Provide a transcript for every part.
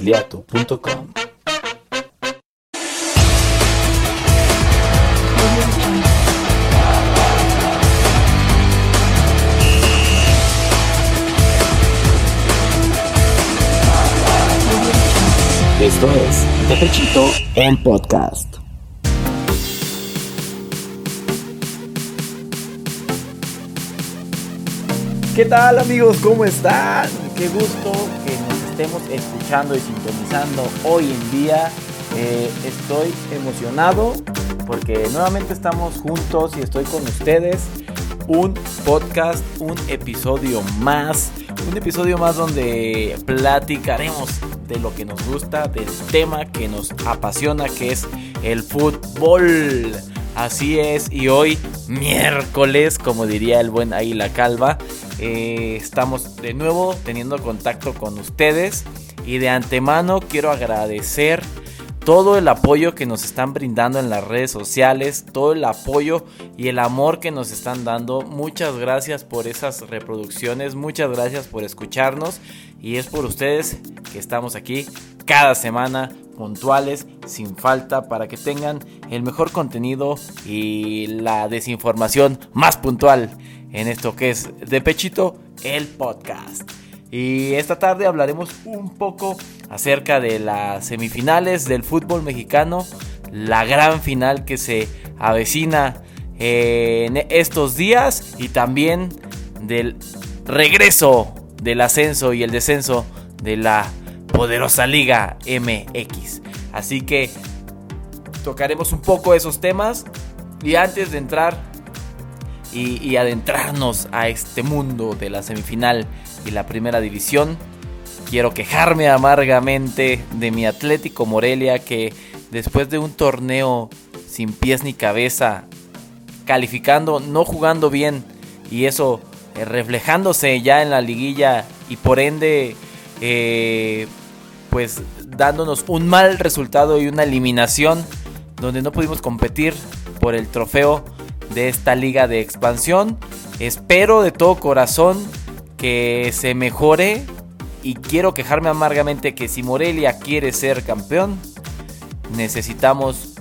moreliato.com. Esto es De Pechito en podcast. ¿Qué tal amigos? ¿Cómo están? Qué gusto estemos escuchando y sintonizando hoy en día. Eh, estoy emocionado porque nuevamente estamos juntos y estoy con ustedes. Un podcast, un episodio más. Un episodio más donde platicaremos de lo que nos gusta, del tema que nos apasiona, que es el fútbol. Así es, y hoy miércoles, como diría el buen Águila Calva, eh, estamos de nuevo teniendo contacto con ustedes y de antemano quiero agradecer todo el apoyo que nos están brindando en las redes sociales, todo el apoyo y el amor que nos están dando. Muchas gracias por esas reproducciones, muchas gracias por escucharnos y es por ustedes que estamos aquí cada semana puntuales, sin falta, para que tengan el mejor contenido y la desinformación más puntual en esto que es De Pechito, el podcast. Y esta tarde hablaremos un poco acerca de las semifinales del fútbol mexicano, la gran final que se avecina en estos días y también del regreso del ascenso y el descenso de la poderosa Liga MX. Así que tocaremos un poco esos temas y antes de entrar y, adentrarnos a este mundo de la semifinal y la primera división, quiero quejarme amargamente de mi Atlético Morelia que después de un torneo sin pies ni cabeza, calificando, no jugando bien y eso eh, reflejándose ya en la liguilla y por ende eh, pues dándonos un mal resultado y una eliminación donde no pudimos competir por el trofeo de esta liga de expansión. Espero de todo corazón que se mejore y quiero quejarme amargamente que si Morelia quiere ser campeón, necesitamos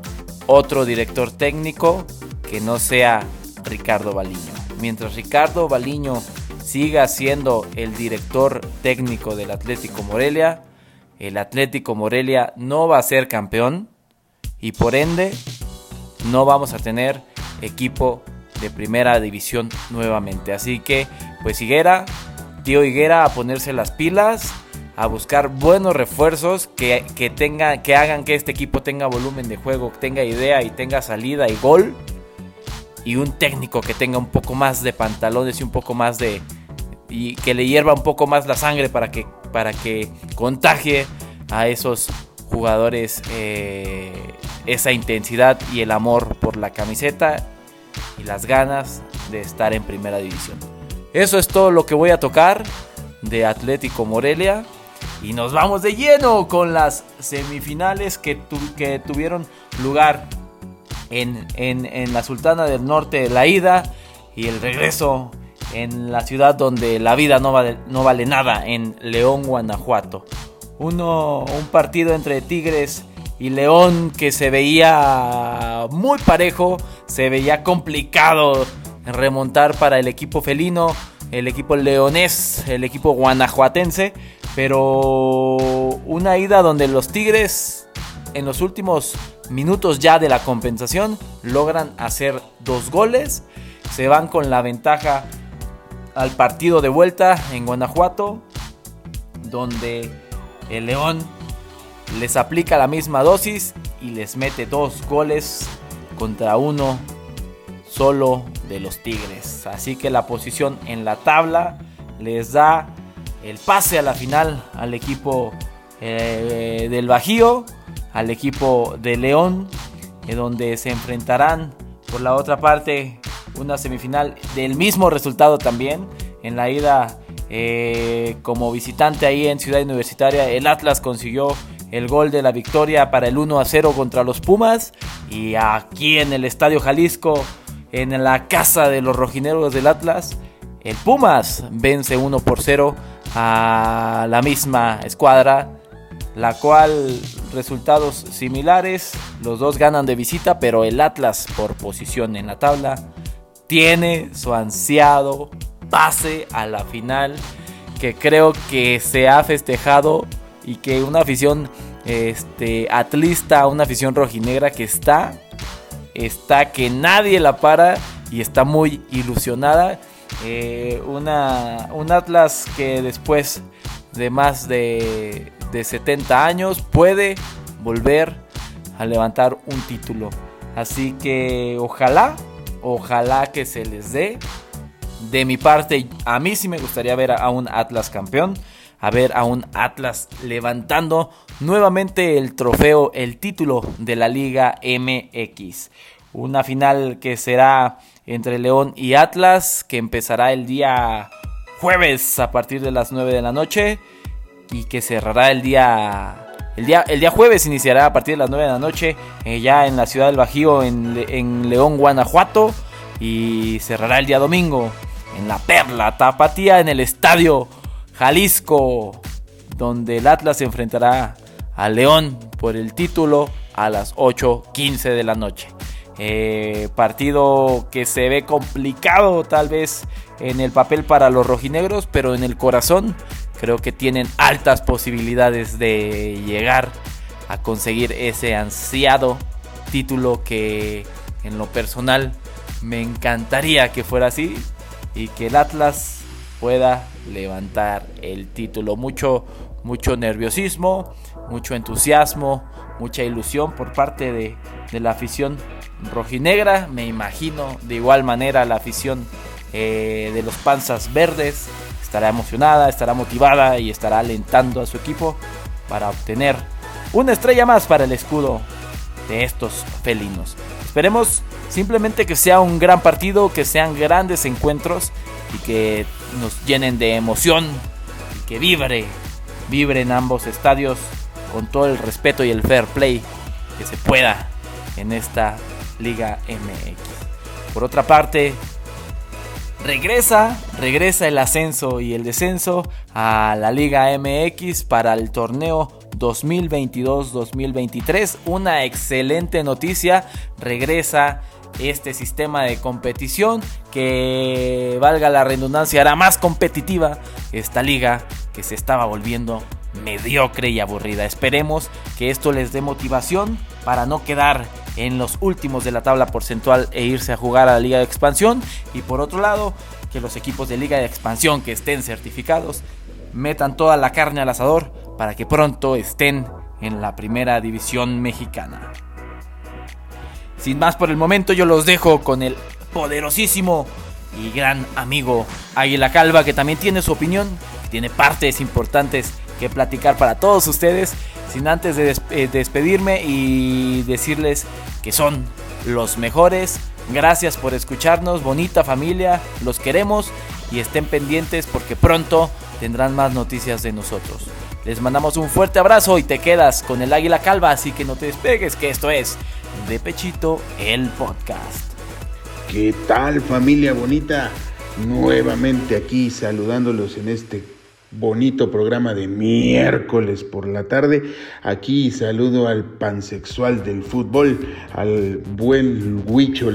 otro director técnico que no sea Ricardo Baliño. Mientras Ricardo Baliño siga siendo el director técnico del Atlético Morelia, el Atlético Morelia no va a ser campeón y por ende no vamos a tener equipo de primera división nuevamente. Así que, pues Higuera, tío Higuera, a ponerse las pilas, a buscar buenos refuerzos que, que, tenga, que hagan que este equipo tenga volumen de juego, tenga idea y tenga salida y gol. Y un técnico que tenga un poco más de pantalones y un poco más de. y que le hierva un poco más la sangre para que, para que contagie a esos jugadores eh, esa intensidad y el amor por la camiseta y las ganas de estar en primera división. Eso es todo lo que voy a tocar de Atlético Morelia. Y nos vamos de lleno con las semifinales que, que tuvieron lugar en, en, la Sultana del Norte la ida y el regreso en la ciudad donde la vida no vale, no vale nada, en León, Guanajuato. Uno, un partido entre Tigres y León que se veía muy parejo, se veía complicado remontar para el equipo felino, el equipo leonés, el equipo guanajuatense, pero una ida donde los Tigres en los últimos minutos ya de la compensación logran hacer dos goles, se van con la ventaja al partido de vuelta en Guanajuato, donde el León les aplica la misma dosis y les mete dos goles contra uno solo de los Tigres. Así que la posición en la tabla les da el pase a la final al equipo eh, del Bajío, al equipo de León, donde se enfrentarán por la otra parte una semifinal del mismo resultado también. En la ida eh, como visitante ahí en Ciudad Universitaria, el Atlas consiguió el gol de la victoria para el 1 a 0 contra los Pumas. Y aquí en el Estadio Jalisco, en la casa de los rojineros del Atlas, el Pumas vence 1 por 0 a la misma escuadra, la cual resultados similares, los dos ganan de visita, pero el Atlas por posición en la tabla tiene su ansiado pase a la final que creo que se ha festejado y que una afición este, atlista, una afición rojinegra que está, está que nadie la para y está muy ilusionada. Eh, una, un Atlas que después de más de, de 70 años puede volver a levantar un título. Así que ojalá, ojalá que se les dé. De mi parte, a mí sí me gustaría ver a un Atlas campeón a ver a un Atlas levantando nuevamente el trofeo, el título de la Liga MX. Una final que será entre León y Atlas, que empezará el día jueves a partir de las 9 de la noche y que cerrará el día el día, el día, jueves iniciará a partir de las 9 de la noche eh, ya en la ciudad del Bajío, en, en, León, Guanajuato. Y cerrará el día domingo en la Perla Tapatía, en el estadio Jalisco, donde el Atlas se enfrentará a León por el título a las 8.15 de la noche. Eh, partido que se ve complicado tal vez en el papel para los rojinegros, pero en el corazón creo que tienen altas posibilidades de llegar a conseguir ese ansiado título que en lo personal me encantaría que fuera así y que el Atlas pueda levantar el título. Mucho, mucho nerviosismo, mucho entusiasmo, mucha ilusión por parte de, la afición rojinegra. Me imagino de igual manera la afición eh, de los panzas verdes estará emocionada, estará motivada y estará alentando a su equipo para obtener una estrella más para el escudo de estos felinos. Esperemos simplemente que sea un gran partido, que sean grandes encuentros y que nos llenen de emoción y que vibre, vibre en ambos estadios con todo el respeto y el fair play que se pueda en esta Liga MX. Por otra parte, regresa, regresa el ascenso y el descenso a la Liga MX para el torneo 2022-2023. Una excelente noticia, regresa este sistema de competición que, valga la redundancia, hará más competitiva esta liga que se estaba volviendo mediocre y aburrida. Esperemos que esto les dé motivación para no quedar en los últimos de la tabla porcentual e irse a jugar a la liga de expansión. Y por otro lado, que los equipos de liga de expansión que estén certificados metan toda la carne al asador para que pronto estén en la primera división mexicana. Sin más por el momento, yo los dejo con el poderosísimo y gran amigo Águila Calva, que también tiene su opinión, tiene partes importantes que platicar para todos ustedes. Sin antes de eh, despedirme y decirles que son los mejores. Gracias por escucharnos, bonita familia, los queremos y estén pendientes porque pronto tendrán más noticias de nosotros. Les mandamos un fuerte abrazo y te quedas con el águila calva, así que no te despegues, que esto es de Pechito, el podcast. ¿Qué tal familia bonita? Nuevamente aquí saludándolos en este bonito programa de miércoles por la tarde. Aquí saludo al pansexual del fútbol, al buen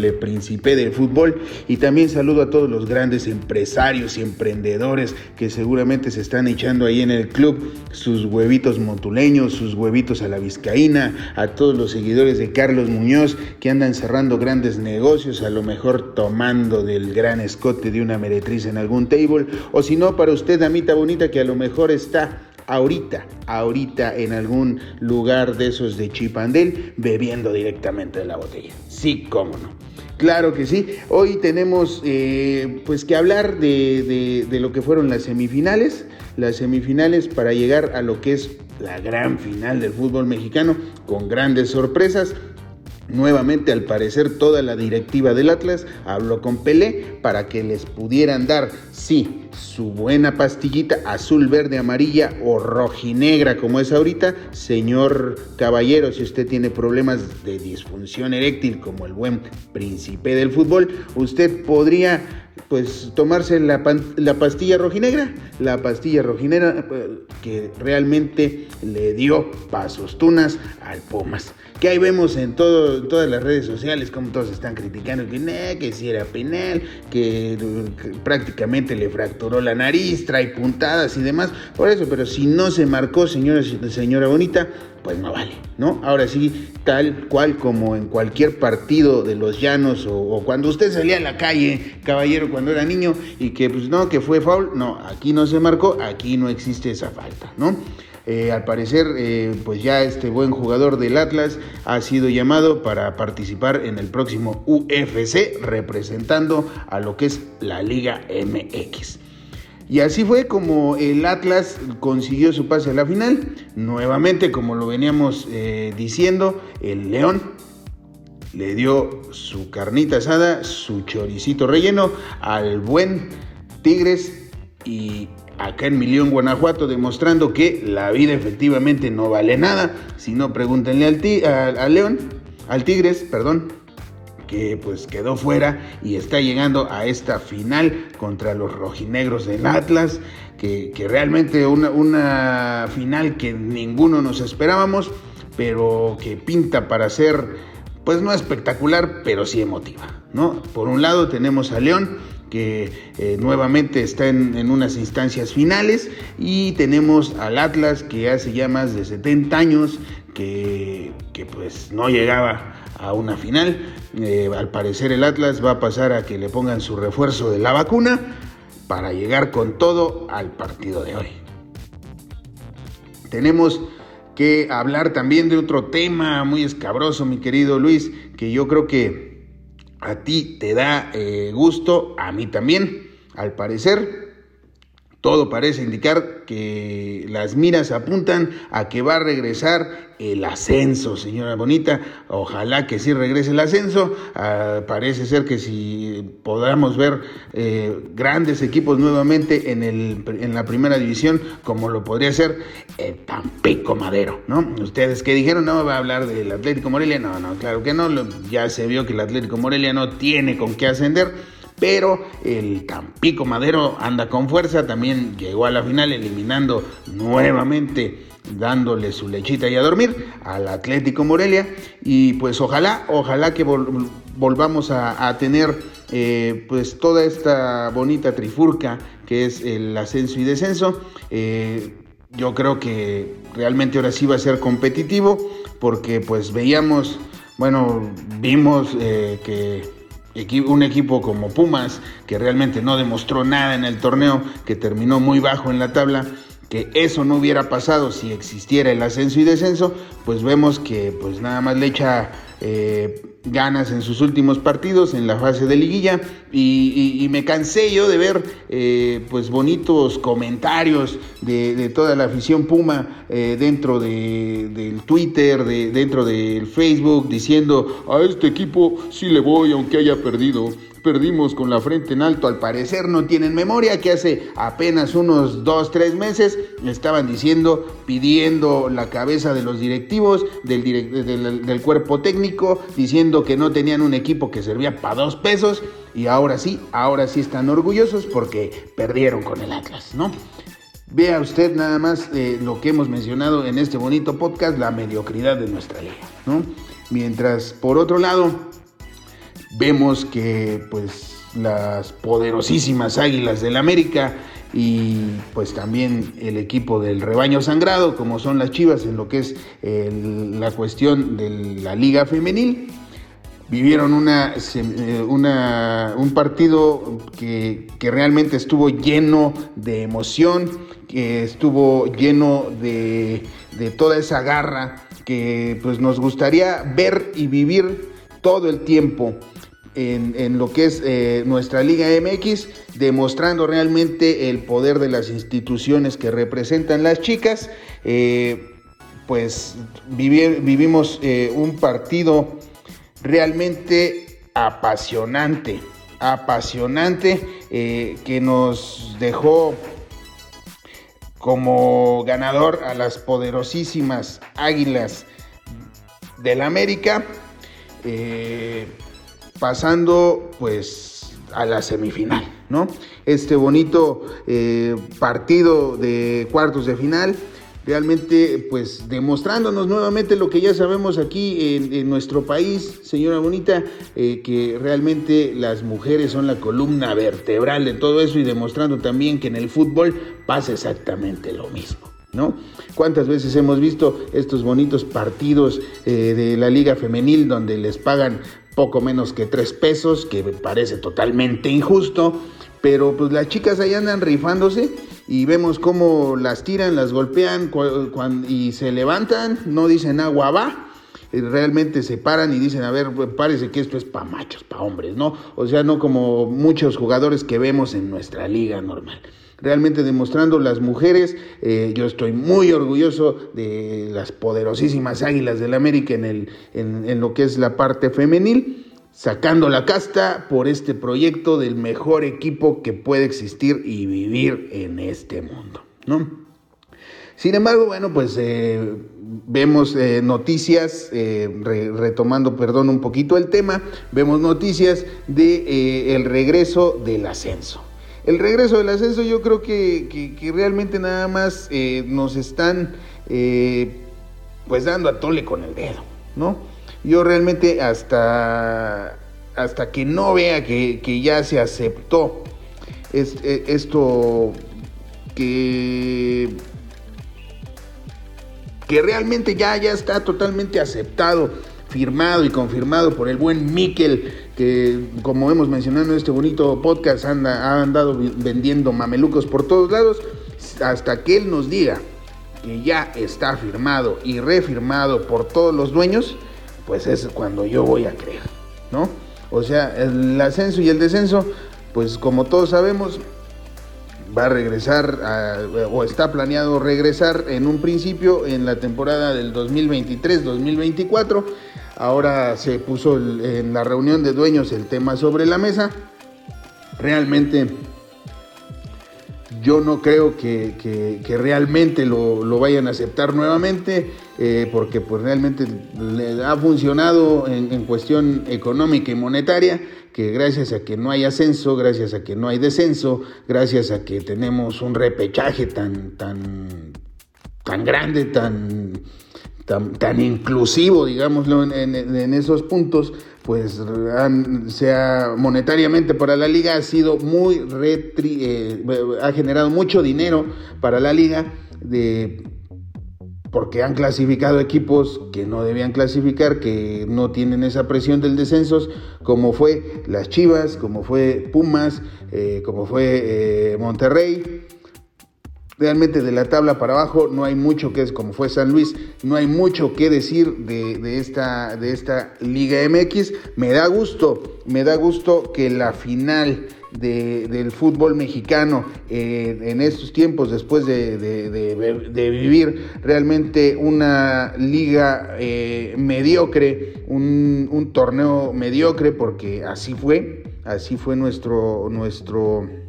le príncipe del fútbol. Y también saludo a todos los grandes empresarios y emprendedores que seguramente se están echando ahí en el club. Sus huevitos motuleños, sus huevitos a la vizcaína, a todos los seguidores de Carlos Muñoz que andan cerrando grandes negocios, a lo mejor tomando del gran escote de una meretriz en algún table. O si no para usted, amita bonita que a lo mejor está ahorita, ahorita en algún lugar de esos de Chipandel, bebiendo directamente de la botella. Sí, cómo no. Claro que sí. Hoy tenemos eh, pues que hablar de, de lo que fueron las semifinales, las semifinales para llegar a lo que es la gran final del fútbol mexicano, con grandes sorpresas. Nuevamente, al parecer, toda la directiva del Atlas habló con Pelé para que les pudieran dar, sí, su buena pastillita azul, verde, amarilla o rojinegra como es ahorita. Señor caballero, si usted tiene problemas de disfunción eréctil como el buen príncipe del fútbol, usted podría pues tomarse la, la, pastilla rojinegra, la pastilla rojinegra eh, que realmente le dio pasos tunas al Pumas. Que ahí vemos en, todas las redes sociales como todos están criticando que, que si era penal, que, prácticamente le fracturó la nariz, trae puntadas y demás. Por eso, pero si no se marcó, señora, señora bonita, pues no vale, ¿no? Ahora sí, tal cual como en cualquier partido de los llanos o, cuando usted salía a la calle, caballero, cuando era niño y que pues no, que fue foul, no, aquí no se marcó, aquí no existe esa falta, ¿no? Eh, al parecer, eh, pues ya este buen jugador del Atlas ha sido llamado para participar en el próximo UFC representando a lo que es la Liga MX. Y así fue como el Atlas consiguió su pase a la final. Nuevamente, como lo veníamos eh, diciendo, el León le dio su carnita asada, su choricito relleno al buen Tigres y acá en Milión, Guanajuato, demostrando que la vida efectivamente no vale nada. Si no, pregúntenle al, al León, al Tigres, perdón que pues quedó fuera y está llegando a esta final contra los rojinegros del Atlas, que, realmente una, una final que ninguno nos esperábamos, pero que pinta para ser, pues no espectacular, pero sí emotiva, ¿no? Por un lado tenemos a León, que eh, nuevamente está en, en, unas instancias finales y tenemos al Atlas que hace ya más de 70 años que, que pues no llegaba a una final. Eh, al parecer el Atlas va a pasar a que le pongan su refuerzo de la vacuna para llegar con todo al partido de hoy. Tenemos que hablar también de otro tema muy escabroso, mi querido Luis, que yo creo que a ti te da eh, gusto, a mí también, al parecer. Todo parece indicar que las miras apuntan a que va a regresar el ascenso, señora Bonita. Ojalá que sí regrese el ascenso. Ah, parece ser que si podamos ver eh, grandes equipos nuevamente en, el, en la primera división, como lo podría ser el Tampico Madero, ¿no? Ustedes que dijeron, no va a hablar del Atlético Morelia. No, no, claro que no. Ya se vio que el Atlético Morelia no tiene con qué ascender pero el Tampico Madero anda con fuerza, también llegó a la final eliminando nuevamente dándole su lechita y a dormir al Atlético Morelia y pues ojalá, ojalá que volvamos a, tener eh, pues toda esta bonita trifurca que es el ascenso y descenso. Eh, yo creo que realmente ahora sí va a ser competitivo porque pues veíamos, bueno, vimos eh, que un equipo como Pumas, que realmente no demostró nada en el torneo, que terminó muy bajo en la tabla, que eso no hubiera pasado si existiera el ascenso y descenso, pues vemos que pues nada más le echa eh, ganas en sus últimos partidos en la fase de liguilla y, me cansé yo de ver eh, pues bonitos comentarios de, toda la afición Puma eh, dentro de, del Twitter, de, dentro del Facebook diciendo a este equipo sí le voy aunque haya perdido perdimos con la frente en alto. Al parecer no tienen memoria que hace apenas unos dos, tres meses estaban diciendo, pidiendo la cabeza de los directivos, del, del, cuerpo técnico, diciendo que no tenían un equipo que servía para dos pesos. Y ahora sí, ahora sí están orgullosos porque perdieron con el Atlas, ¿no? Vea usted nada más eh, lo que hemos mencionado en este bonito podcast, la mediocridad de nuestra liga, ¿no? Mientras, por otro lado, vemos que pues las poderosísimas Águilas del América y pues también el equipo del rebaño sangrado, como son las Chivas en lo que es la cuestión de la liga femenil, vivieron una, eh, una un partido que, que, realmente estuvo lleno de emoción, que estuvo lleno de, de toda esa garra que pues nos gustaría ver y vivir todo el tiempo en, lo que es eh, nuestra Liga MX, demostrando realmente el poder de las instituciones que representan las chicas. Eh, pues vivimos eh, un partido realmente apasionante, apasionante, que nos dejó como ganador a las poderosísimas Águilas del América pasando pues a la semifinal, ¿no? Este bonito eh, partido de cuartos de final realmente pues demostrándonos nuevamente lo que ya sabemos aquí en, nuestro país, señora Bonita, eh, que realmente las mujeres son la columna vertebral de todo eso y demostrando también que en el fútbol pasa exactamente lo mismo. ¿Cuántas veces hemos visto estos bonitos partidos eh, de la liga femenil donde les pagan poco menos que tres pesos, que parece totalmente injusto, pero pues las chicas ahí andan rifándose y vemos cómo las tiran, las golpean y se levantan, no dicen agua va, realmente se paran y dicen, a ver, parece que esto es para machos, para hombres, ¿no? O sea, no como muchos jugadores que vemos en nuestra liga normal. Realmente demostrando las mujeres, eh, yo estoy muy orgulloso de las poderosísimas Águilas del América en, el, en, lo que es la parte femenil sacando la casta por este proyecto del mejor equipo que puede existir y vivir en este mundo, ¿no? Sin embargo, bueno, pues eh, vemos eh, noticias, retomando, perdón, un poquito el tema, vemos noticias de el regreso del ascenso. El regreso del ascenso yo creo que, que realmente nada más nos están pues dando a tole con el dedo, ¿no? Yo realmente hasta, hasta que no vea que, ya se aceptó e, esto que, que realmente ya, ya está totalmente aceptado, firmado y confirmado por el buen Miquel, que como hemos mencionado en este bonito podcast, anda, ha andado vendiendo mamelucos por todos lados, hasta que él nos diga que ya está firmado y refirmado por todos los dueños, pues es cuando yo voy a creer, ¿no? O sea, el ascenso y el descenso, pues como todos sabemos, va a regresar o está planeado regresar en un principio en la temporada del 2023-2024. Ahora se puso en la reunión de dueños el tema sobre la mesa. Realmente yo no creo que, realmente lo, vayan a aceptar nuevamente, eh, porque pues realmente ha funcionado en, cuestión económica y monetaria, que gracias a que no hay ascenso, gracias a que no hay descenso, gracias a que tenemos un repechaje tan, tan, tan grande, tan, tan, inclusivo, digámoslo, en esos puntos, pues sea monetariamente para la liga ha sido muy retri, eh, ha generado mucho dinero para la liga de porque han clasificado equipos que no debían clasificar, que no tienen esa presión del descenso, como fue las Chivas, como fue Pumas, eh, como fue eh, Monterrey, Realmente de la tabla para abajo no hay mucho que es como fue San Luis, no hay mucho que decir de, esta, de esta Liga MX. Me da gusto, me da gusto que la final del fútbol mexicano eh, en estos tiempos, después de, vivir realmente una liga eh, mediocre, un, un torneo mediocre, porque así fue, así fue nuestro, nuestro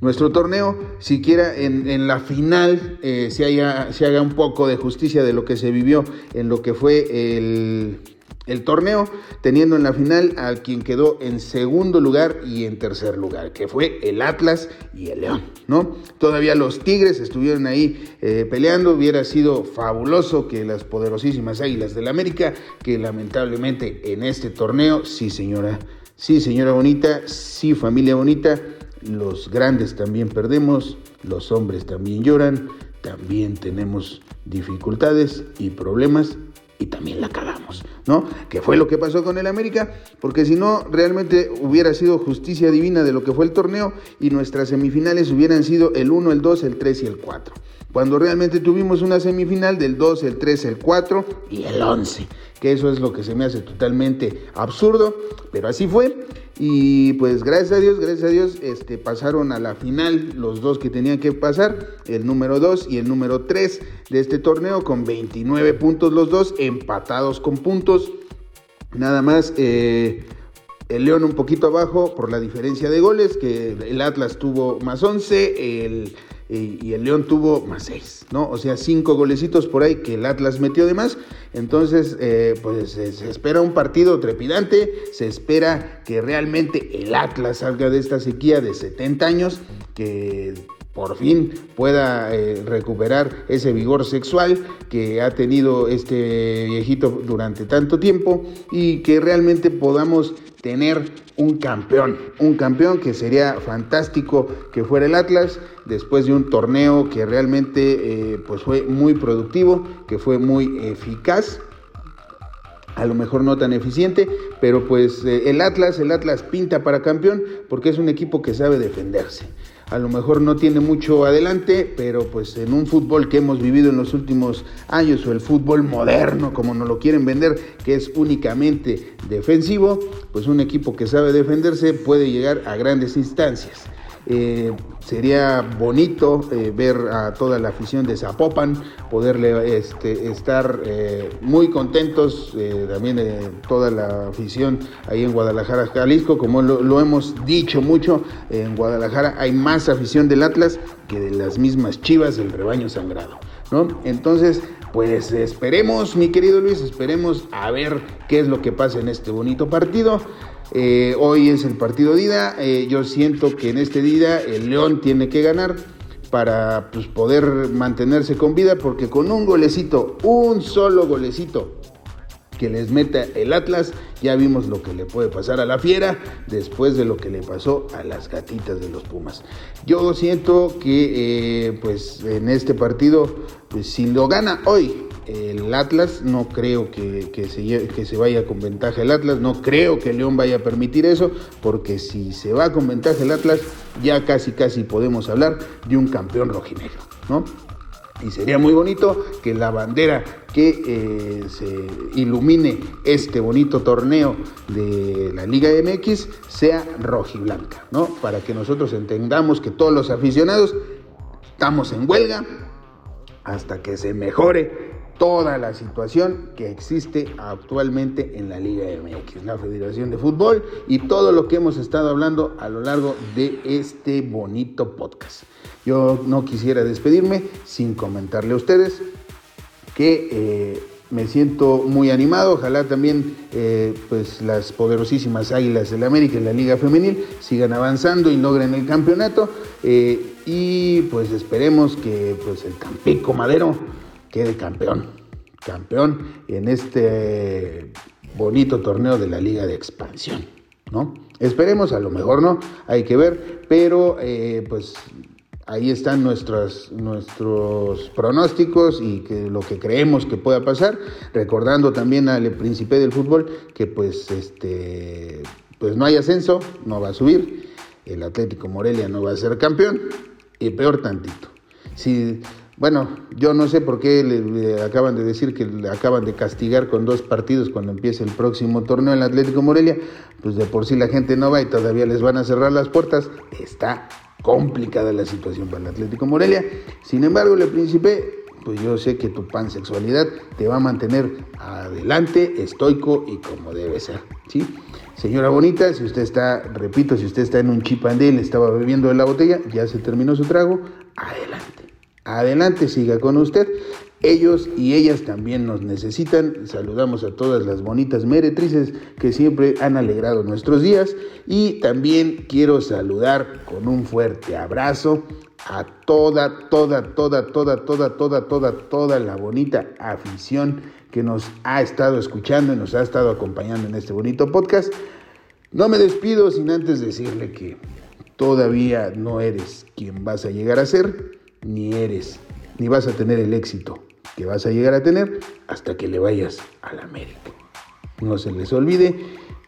nuestro torneo, siquiera en, la final eh, se, haya, haga un poco de justicia de lo que se vivió en lo que fue el, el, torneo, teniendo en la final a quien quedó en segundo lugar y en tercer lugar, que fue el Atlas y el León, ¿no? Todavía los Tigres estuvieron ahí eh, peleando, hubiera sido fabuloso que las poderosísimas Águilas del América, que lamentablemente en este torneo, sí señora, sí señora bonita, sí familia bonita, los grandes también perdemos, los hombres también lloran, también tenemos dificultades y problemas y también la cagamos, ¿no? Que fue lo que pasó con el América, porque si no, realmente hubiera sido justicia divina de lo que fue el torneo y nuestras semifinales hubieran sido el 1, el 2, el 3 y el 4. Cuando realmente tuvimos una semifinal del 2, el 3, el 4 y el 11, que eso es lo que se me hace totalmente absurdo, pero así fue. Y pues gracias a Dios, gracias a Dios, este, pasaron a la final los dos que tenían que pasar, el número 2 y el número 3 de este torneo, con 29 puntos los dos, empatados con puntos. Nada más, eh, el León un poquito abajo por la diferencia de goles, que el Atlas tuvo más 11, el y el León tuvo más seis, ¿no? O sea, cinco golecitos por ahí que el Atlas metió de más. Entonces, eh, pues se espera un partido trepidante, se espera que realmente el Atlas salga de esta sequía de 70 años, que por fin pueda eh, recuperar ese vigor sexual que ha tenido este viejito durante tanto tiempo y que realmente podamos tener un campeón, un campeón que sería fantástico que fuera el Atlas después de un torneo que realmente eh, pues fue muy productivo, que fue muy eficaz a lo mejor no tan eficiente, pero pues eh, el Atlas, el Atlas pinta para campeón porque es un equipo que sabe defenderse. A lo mejor no tiene mucho adelante, pero pues en un fútbol que hemos vivido en los últimos años o el fútbol moderno, como nos lo quieren vender, que es únicamente defensivo, pues un equipo que sabe defenderse puede llegar a grandes instancias. Eh, sería bonito eh, ver a toda la afición de Zapopan, poderle este, estar eh, muy contentos, también toda la afición ahí en Guadalajara, Jalisco, como lo, hemos dicho mucho, en Guadalajara hay más afición del Atlas que de las mismas chivas del rebaño sangrado. ¿no? Entonces, pues esperemos, mi querido Luis, esperemos a ver qué es lo que pasa en este bonito partido. Eh, hoy es el partido de ida. Eh, yo siento que en este día el León tiene que ganar para pues, poder mantenerse con vida, porque con un golecito, un solo golecito que les meta el Atlas, ya vimos lo que le puede pasar a la fiera después de lo que le pasó a las gatitas de los Pumas. Yo siento que eh, pues en este partido, si lo gana hoy, el Atlas, no creo que, se, que, se, vaya con ventaja el Atlas, no creo que León vaya a permitir eso, porque si se va con ventaja el Atlas, ya casi casi podemos hablar de un campeón rojinegro, ¿no? Y sería muy bonito que la bandera que eh, se ilumine este bonito torneo de la Liga MX sea rojiblanca, ¿no? Para que nosotros entendamos que todos los aficionados estamos en huelga hasta que se mejore toda la situación que existe actualmente en la Liga MX, la Federación de Fútbol y todo lo que hemos estado hablando a lo largo de este bonito podcast. Yo no quisiera despedirme sin comentarle a ustedes que eh, me siento muy animado. Ojalá también eh, pues las poderosísimas Águilas del América en la Liga Femenil sigan avanzando y logren el campeonato. Eh, y pues esperemos que pues el Campico Madero quede campeón, campeón en este bonito torneo de la Liga de Expansión, ¿no? Esperemos, a lo mejor no, hay que ver, pero eh, pues ahí están nuestros, nuestros pronósticos y que lo que creemos que pueda pasar, recordando también al príncipe del fútbol que pues este pues no hay ascenso, no va a subir, el Atlético Morelia no va a ser campeón y peor tantito. Si bueno, yo no sé por qué le, acaban de decir que le acaban de castigar con dos partidos cuando empiece el próximo torneo en Atlético Morelia. Pues de por sí la gente no va y todavía les van a cerrar las puertas. Está complicada la situación para el Atlético Morelia. Sin embargo, el príncipe, pues yo sé que tu pansexualidad te va a mantener adelante, estoico y como debe ser. ¿sí? Señora bonita, si usted está, repito, si usted está en un chipandel, estaba bebiendo de la botella, ya se terminó su trago, adelante. Adelante, siga con usted. Ellos y ellas también nos necesitan. Saludamos a todas las bonitas meretrices que siempre han alegrado nuestros días. Y también quiero saludar con un fuerte abrazo a toda, toda, toda, toda, toda, toda, toda, toda la bonita afición que nos ha estado escuchando y nos ha estado acompañando en este bonito podcast. No me despido sin antes decirle que todavía no eres quien vas a llegar a ser ni eres, ni vas a tener el éxito que vas a llegar a tener hasta que le vayas a la América. No se les olvide,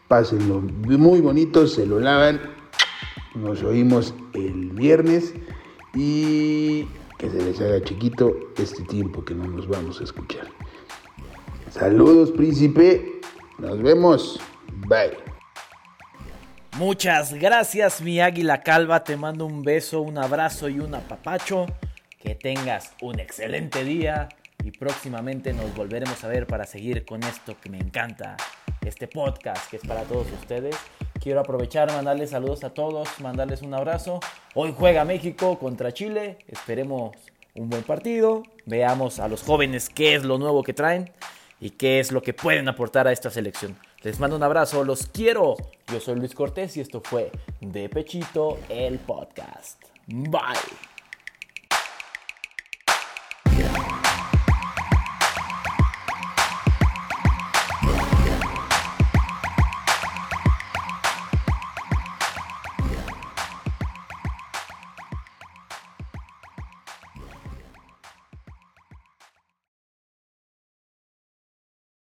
pásenlo muy bonito, se lo lavan. Nos oímos el viernes y que se les haga chiquito este tiempo que no nos vamos a escuchar. Saludos, príncipe. Nos vemos. Bye. Muchas gracias, mi águila calva. Te mando un beso, un abrazo y un apapacho. Que tengas un excelente día y próximamente nos volveremos a ver para seguir con esto que me encanta, este podcast que es para todos ustedes. Quiero aprovechar, mandarles saludos a todos, mandarles un abrazo. Hoy juega México contra Chile. Esperemos un buen partido. Veamos a los jóvenes qué es lo nuevo que traen y qué es lo que pueden aportar a esta selección. Les mando un abrazo, los quiero. Yo soy Luis Cortés y esto fue De Pechito, el podcast. Bye.